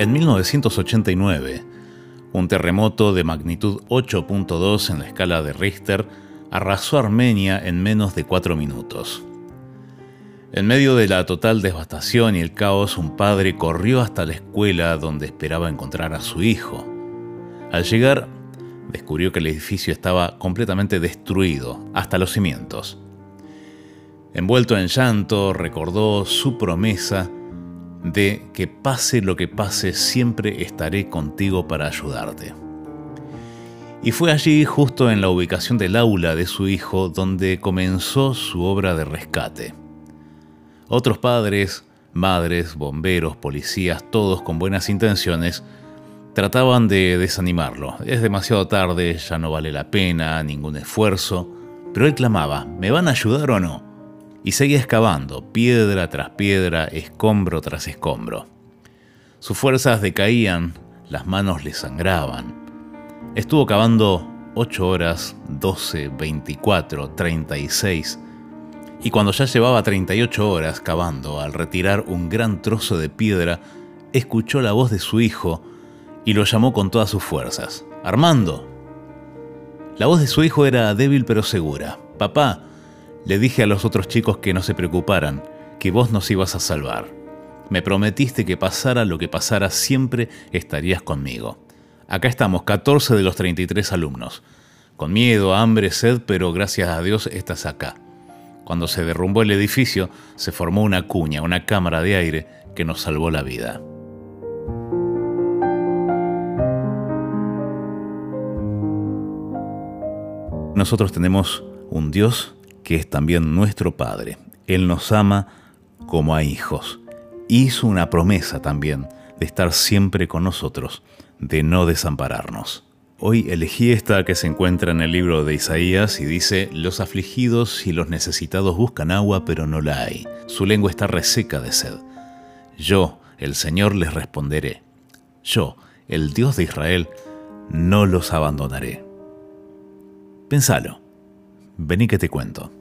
En 1989, un terremoto de magnitud 8.2 en la escala de Richter arrasó Armenia en menos de cuatro minutos. En medio de la total devastación y el caos, un padre corrió hasta la escuela donde esperaba encontrar a su hijo. Al llegar, descubrió que el edificio estaba completamente destruido, hasta los cimientos. Envuelto en llanto, recordó su promesa de que pase lo que pase, siempre estaré contigo para ayudarte. Y fue allí, justo en la ubicación del aula de su hijo, donde comenzó su obra de rescate. Otros padres, madres, bomberos, policías, todos con buenas intenciones, trataban de desanimarlo. Es demasiado tarde, ya no vale la pena, ningún esfuerzo. Pero él clamaba, ¿me van a ayudar o no? Y seguía excavando, piedra tras piedra, escombro tras escombro. Sus fuerzas decaían, las manos le sangraban. Estuvo cavando 8 horas, 12, 24, 36 y cuando ya llevaba 38 horas cavando, al retirar un gran trozo de piedra, escuchó la voz de su hijo y lo llamó con todas sus fuerzas. Armando. La voz de su hijo era débil pero segura. Papá, le dije a los otros chicos que no se preocuparan, que vos nos ibas a salvar. Me prometiste que pasara lo que pasara, siempre estarías conmigo. Acá estamos, 14 de los 33 alumnos. Con miedo, hambre, sed, pero gracias a Dios estás acá. Cuando se derrumbó el edificio, se formó una cuña, una cámara de aire que nos salvó la vida. Nosotros tenemos un Dios que es también nuestro Padre. Él nos ama como a hijos. Hizo una promesa también de estar siempre con nosotros, de no desampararnos. Hoy elegí esta que se encuentra en el libro de Isaías y dice, los afligidos y los necesitados buscan agua pero no la hay. Su lengua está reseca de sed. Yo, el Señor, les responderé. Yo, el Dios de Israel, no los abandonaré. Pensalo. Vení que te cuento.